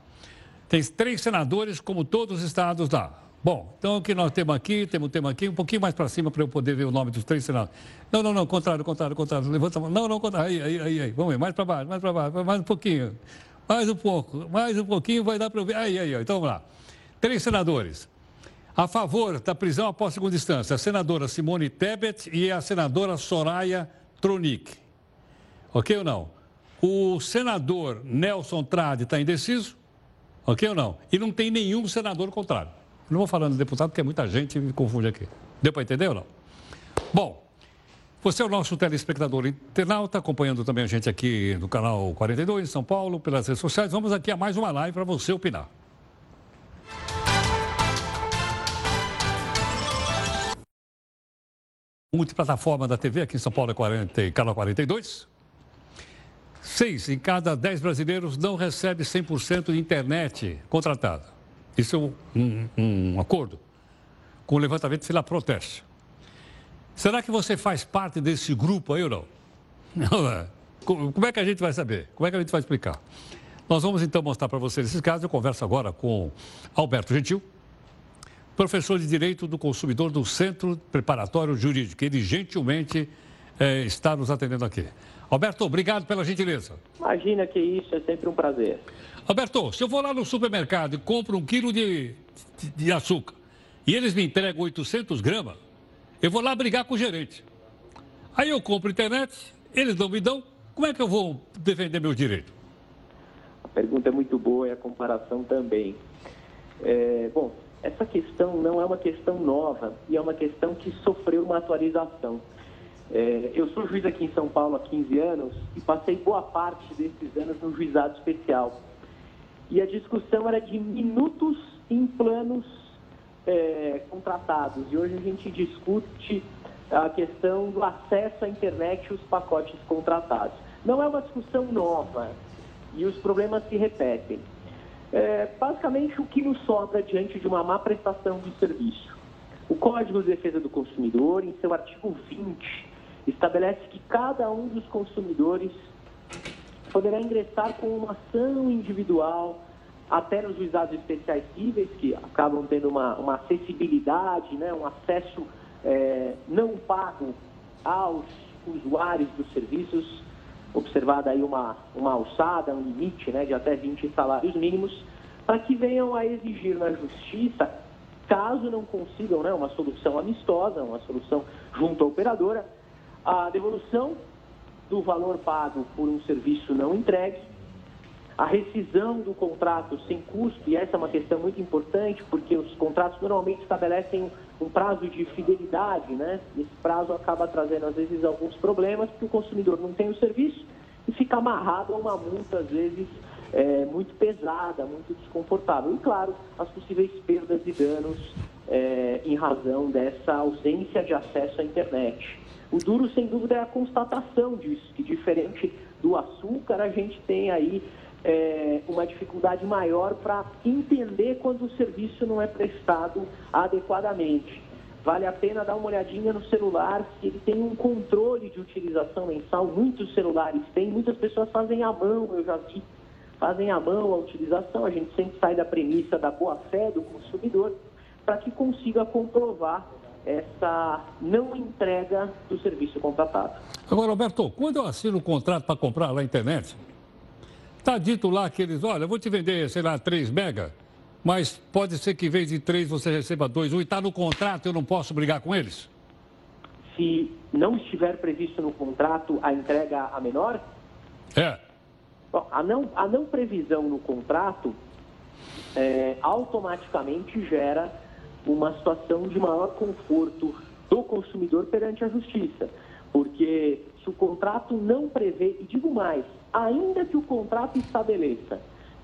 [SPEAKER 1] Tem três senadores, como todos os estados lá. Bom, então o que nós temos aqui, temos um tema aqui, um pouquinho mais para cima para eu poder ver o nome dos três senadores. Não, não, não, contrário, contrário, contrário. Levanta a mão. Não, não, contrário. Aí, aí, aí, aí. Vamos ver, mais para baixo, mais para baixo, mais um pouquinho. Mais um pouco, mais um pouquinho vai dar para eu ver. Aí, aí, aí. Então vamos lá. Três senadores. A favor da prisão após segunda instância, a senadora Simone Tebet e a senadora Soraya Tronic. Ok ou não? O senador Nelson Trade está indeciso, ok ou não? E não tem nenhum senador contrário. Não vou falando de deputado, porque muita gente me confunde aqui. Deu para entender ou não? Bom, você é o nosso telespectador internauta, acompanhando também a gente aqui no canal 42 em São Paulo, pelas redes sociais. Vamos aqui a mais uma live para você opinar. Multiplataforma da TV aqui em São Paulo é 40, canal 42. Seis em cada dez brasileiros não recebe 100% de internet contratada. Isso é um, um, um acordo com o levantamento Fila Proteste. Será que você faz parte desse grupo aí ou não? não é. Como é que a gente vai saber? Como é que a gente vai explicar? Nós vamos então mostrar para vocês esses casos. Eu converso agora com Alberto Gentil, professor de Direito do Consumidor do Centro Preparatório Jurídico. Ele gentilmente é, está nos atendendo aqui. Alberto, obrigado pela gentileza.
[SPEAKER 13] Imagina que isso, é sempre um prazer.
[SPEAKER 1] Alberto, se eu vou lá no supermercado e compro um quilo de, de, de açúcar e eles me entregam 800 gramas, eu vou lá brigar com o gerente. Aí eu compro internet, eles não me dão, como é que eu vou defender meu direito?
[SPEAKER 13] A pergunta é muito boa e a comparação também. É, bom, essa questão não é uma questão nova e é uma questão que sofreu uma atualização. É, eu sou juiz aqui em São Paulo há 15 anos e passei boa parte desses anos no juizado especial. E a discussão era de minutos em planos é, contratados. E hoje a gente discute a questão do acesso à internet e os pacotes contratados. Não é uma discussão nova e os problemas se repetem. É, basicamente, o que nos sobra diante de uma má prestação de serviço? O Código de Defesa do Consumidor, em seu artigo 20, estabelece que cada um dos consumidores poderá ingressar com uma ação individual até nos juizados especiais cíveis, que acabam tendo uma, uma acessibilidade, né, um acesso é, não pago aos usuários dos serviços, observada aí uma, uma alçada, um limite né, de até 20 salários mínimos, para que venham a exigir na justiça, caso não consigam né, uma solução amistosa, uma solução junto à operadora, a devolução do valor pago por um serviço não entregue, a rescisão do contrato sem custo, e essa é uma questão muito importante, porque os contratos normalmente estabelecem um prazo de fidelidade, né? Esse prazo acaba trazendo, às vezes, alguns problemas, porque o consumidor não tem o serviço e fica amarrado a uma multa, às vezes, é, muito pesada, muito desconfortável. E, claro, as possíveis perdas e danos é, em razão dessa ausência de acesso à internet. O duro, sem dúvida, é a constatação disso, que diferente do açúcar, a gente tem aí é, uma dificuldade maior para entender quando o serviço não é prestado adequadamente. Vale a pena dar uma olhadinha no celular, se ele tem um controle de utilização mensal. Muitos celulares têm, muitas pessoas fazem à mão, eu já vi, fazem à mão a utilização. A gente sempre sai da premissa da boa-fé do consumidor para que consiga comprovar essa não entrega do serviço contratado.
[SPEAKER 1] Agora, Roberto, quando eu assino um contrato para comprar na internet, Está dito lá que eles, olha, eu vou te vender, sei lá, 3 mega, mas pode ser que em vez de 3 você receba 2. Um, e está no contrato, eu não posso brigar com eles?
[SPEAKER 13] Se não estiver previsto no contrato a entrega a menor?
[SPEAKER 1] É.
[SPEAKER 13] Bom, a, não, a não previsão no contrato é, automaticamente gera uma situação de maior conforto do consumidor perante a justiça. Porque se o contrato não prevê, e digo mais, ainda que o contrato estabeleça,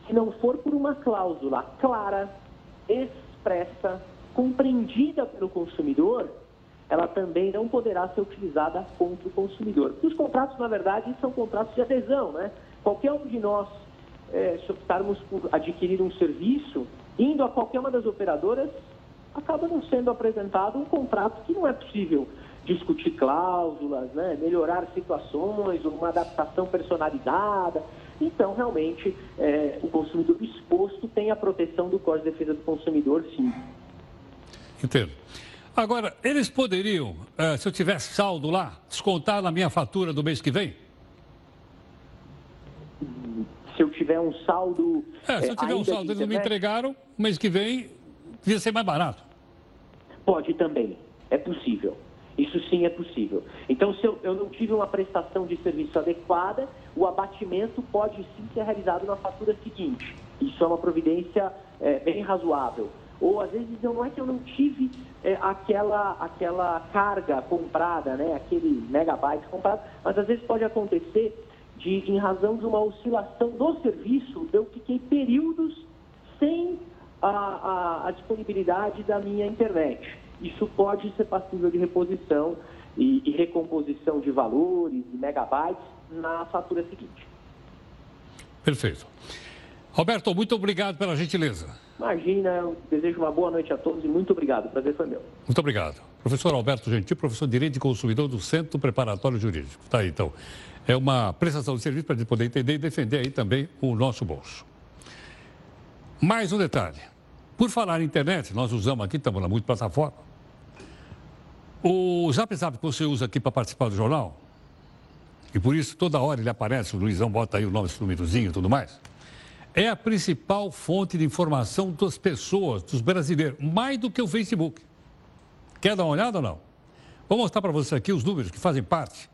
[SPEAKER 13] se não for por uma cláusula clara, expressa, compreendida pelo consumidor, ela também não poderá ser utilizada contra o consumidor. Porque os contratos, na verdade, são contratos de adesão, né? Qualquer um de nós, é, se optarmos por adquirir um serviço, indo a qualquer uma das operadoras, acaba não sendo apresentado um contrato que não é possível discutir cláusulas, né, melhorar situações, uma adaptação personalizada. Então, realmente, é, o consumidor exposto tem a proteção do Código de Defesa do Consumidor, sim.
[SPEAKER 1] Entendo. Agora, eles poderiam, eh, se eu tivesse saldo lá, descontar na minha fatura do mês que vem?
[SPEAKER 13] Se eu tiver um saldo.
[SPEAKER 1] É, se eu tiver um saldo, eles não me entregaram, mês que vem devia ser mais barato.
[SPEAKER 13] Pode também, é possível. Isso sim é possível. Então, se eu, eu não tive uma prestação de serviço adequada, o abatimento pode sim ser realizado na fatura seguinte. Isso é uma providência é, bem razoável. Ou às vezes eu não é que eu não tive é, aquela, aquela carga comprada, né, aquele megabyte comprado, mas às vezes pode acontecer de, em razão de uma oscilação do serviço, eu fiquei períodos sem a, a, a disponibilidade da minha internet. Isso pode ser passível de reposição e, e recomposição de valores, de megabytes, na fatura seguinte.
[SPEAKER 1] Perfeito. Roberto, muito obrigado pela gentileza.
[SPEAKER 13] Imagina, eu desejo uma boa noite a todos e muito obrigado. O prazer foi meu.
[SPEAKER 1] Muito obrigado. Professor Alberto Gentil, professor de Direito de Consumidor do Centro Preparatório Jurídico. Tá aí, então. É uma prestação de serviço para a gente poder entender e defender aí também o nosso bolso. Mais um detalhe. Por falar em internet, nós usamos aqui, estamos na muito plataforma. O Zap Zap que você usa aqui para participar do jornal, e por isso toda hora ele aparece, o Luizão bota aí o nome, esse númerozinho e tudo mais, é a principal fonte de informação das pessoas, dos brasileiros, mais do que o Facebook. Quer dar uma olhada ou não? Vou mostrar para você aqui os números que fazem parte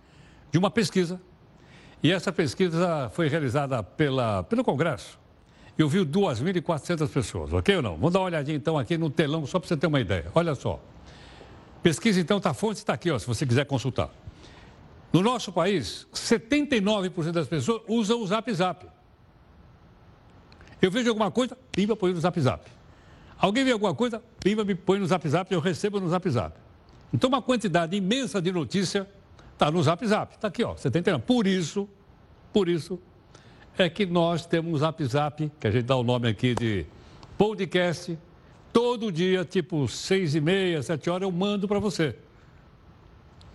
[SPEAKER 1] de uma pesquisa. E essa pesquisa foi realizada pela, pelo Congresso. Eu vi 2.400 pessoas, ok ou não? Vamos dar uma olhadinha então aqui no telão, só para você ter uma ideia. Olha só. Pesquisa então, tá, fonte está aqui, ó, se você quiser consultar. No nosso país, 79% das pessoas usam o Zap Zap. Eu vejo alguma coisa, pimba, põe no Zap Zap. Alguém vê alguma coisa, pimba, me põe no Zap Zap, eu recebo no Zap Zap. Então, uma quantidade imensa de notícia está no Zap Zap. Está aqui, ó, 79. Por isso, por isso, é que nós temos um Zap Zap, que a gente dá o nome aqui de podcast, todo dia, tipo seis e meia, sete horas, eu mando para você.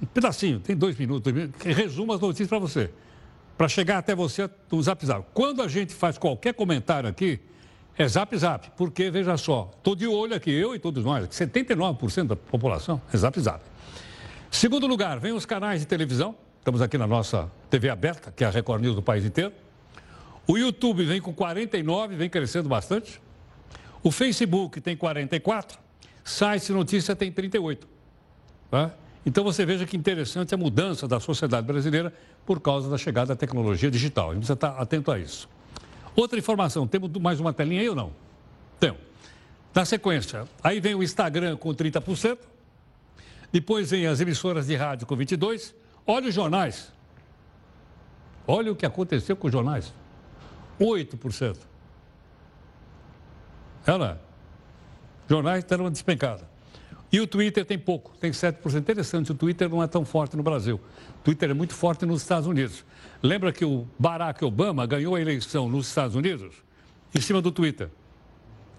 [SPEAKER 1] Um pedacinho, tem dois minutos, dois minutos resumo as notícias para você. Para chegar até você no Zap Zap. Quando a gente faz qualquer comentário aqui, é Zap Zap, porque, veja só, estou de olho aqui, eu e todos nós, 79% da população é Zap Zap. Segundo lugar, vem os canais de televisão, estamos aqui na nossa TV aberta, que é a Record News do país inteiro. O YouTube vem com 49, vem crescendo bastante. O Facebook tem 44, sites de notícia tem 38. Tá? Então você veja que interessante a mudança da sociedade brasileira por causa da chegada da tecnologia digital. A gente precisa estar atento a isso. Outra informação, temos mais uma telinha aí ou não? Temos. Na sequência, aí vem o Instagram com 30%, depois vem as emissoras de rádio com 22%, olha os jornais. Olha o que aconteceu com os jornais. 8%. Ela, jornais deram uma despencada. E o Twitter tem pouco, tem 7%. Interessante, o Twitter não é tão forte no Brasil. O Twitter é muito forte nos Estados Unidos. Lembra que o Barack Obama ganhou a eleição nos Estados Unidos em cima do Twitter?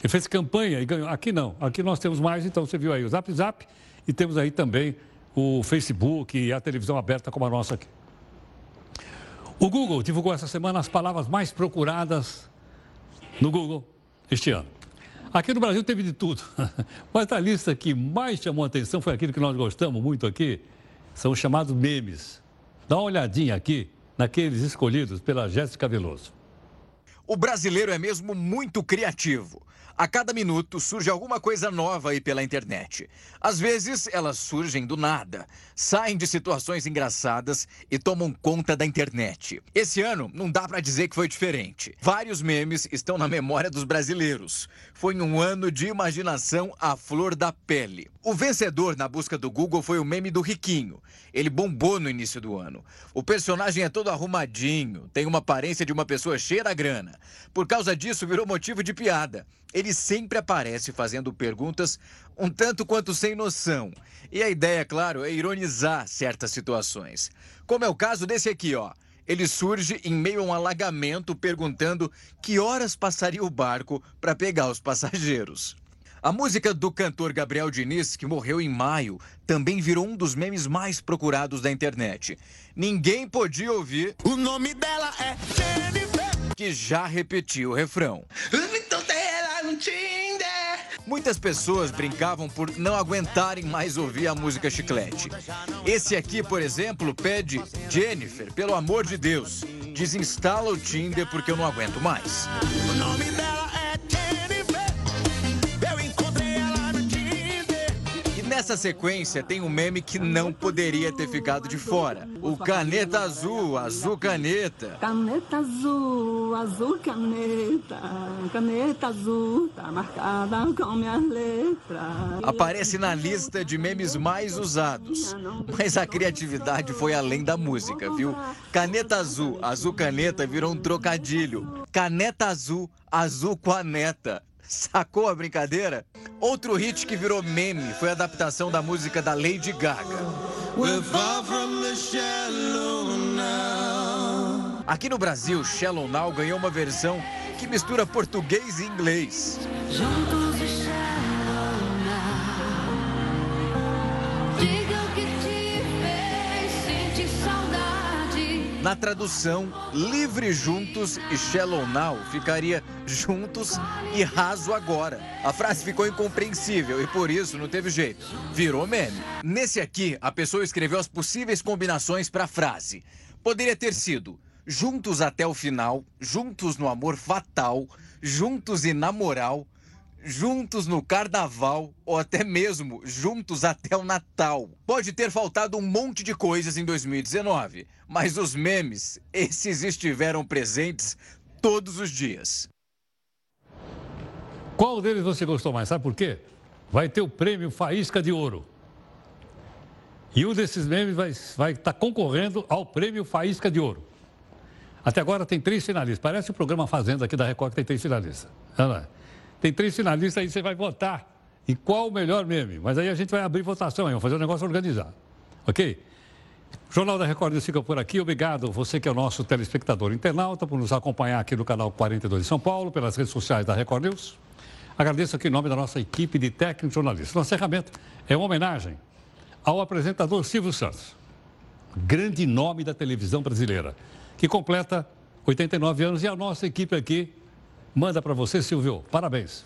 [SPEAKER 1] Ele fez campanha e ganhou. Aqui não. Aqui nós temos mais, então você viu aí o Zap Zap e temos aí também o Facebook e a televisão aberta como a nossa aqui. O Google divulgou essa semana as palavras mais procuradas no Google este ano. Aqui no Brasil teve de tudo, mas a lista que mais chamou a atenção foi aquilo que nós gostamos muito aqui, são os chamados memes. Dá uma olhadinha aqui naqueles escolhidos pela Jéssica Veloso.
[SPEAKER 7] O brasileiro é mesmo muito criativo. A cada minuto surge alguma coisa nova aí pela internet. Às vezes elas surgem do nada, saem de situações engraçadas e tomam conta da internet. Esse ano não dá para dizer que foi diferente. Vários memes estão na memória dos brasileiros. Foi um ano de imaginação à flor da pele. O vencedor na busca do Google foi o meme do Riquinho. Ele bombou no início do ano. O personagem é todo arrumadinho, tem uma aparência de uma pessoa cheia da grana. Por causa disso, virou motivo de piada. Ele sempre aparece fazendo perguntas um tanto quanto sem noção. E a ideia, claro, é ironizar certas situações. Como é o caso desse aqui, ó. Ele surge em meio a um alagamento perguntando que horas passaria o barco para pegar os passageiros. A música do cantor Gabriel Diniz, que morreu em maio, também virou um dos memes mais procurados da internet. Ninguém podia ouvir.
[SPEAKER 10] O nome dela é Jennifer.
[SPEAKER 7] Que já repetiu o refrão.
[SPEAKER 10] Então.
[SPEAKER 7] Muitas pessoas brincavam por não aguentarem mais ouvir a música chiclete. Esse aqui, por exemplo, pede Jennifer, pelo amor de Deus, desinstala o Tinder porque eu não aguento mais.
[SPEAKER 10] O nome dela
[SPEAKER 7] nessa sequência tem um meme que não poderia ter ficado de fora. O caneta azul, azul caneta.
[SPEAKER 14] Caneta azul, azul caneta, caneta azul, tá marcada com minhas letras.
[SPEAKER 7] Aparece na lista de memes mais usados. Mas a criatividade foi além da música, viu? Caneta azul, azul caneta virou um trocadilho. Caneta azul, azul com a neta. Sacou a brincadeira? Outro hit que virou meme foi a adaptação da música da Lady Gaga. Aqui no Brasil, Shallow Now ganhou uma versão que mistura português e inglês.
[SPEAKER 2] Juntos
[SPEAKER 7] Na tradução, Livre Juntos e Shallow Now ficaria Juntos e Raso Agora. A frase ficou incompreensível e por isso não teve jeito. Virou meme. Nesse aqui, a pessoa escreveu as possíveis combinações para a frase. Poderia ter sido Juntos até o final, Juntos no amor fatal, Juntos e na moral, juntos no carnaval ou até mesmo juntos até o Natal. Pode ter faltado um monte de coisas em 2019, mas os memes, esses estiveram presentes todos os dias.
[SPEAKER 1] Qual deles você gostou mais? Sabe por quê? Vai ter o prêmio Faísca de Ouro. E um desses memes vai estar tá concorrendo ao prêmio Faísca de Ouro. Até agora tem três finalistas. Parece o programa Fazenda aqui da Record que tem três finalistas. Não é? Tem três finalistas aí, você vai votar em qual o melhor meme. Mas aí a gente vai abrir votação, aí, vamos fazer um negócio organizado. Ok? Jornal da Record fica por aqui. Obrigado, você que é o nosso telespectador internauta, por nos acompanhar aqui no canal 42 de São Paulo, pelas redes sociais da Record News. Agradeço aqui em nome da nossa equipe de técnicos jornalistas. Nosso encerramento é uma homenagem ao apresentador Silvio Santos, grande nome da televisão brasileira, que completa 89 anos e a nossa equipe aqui manda para você, Silvio. Parabéns.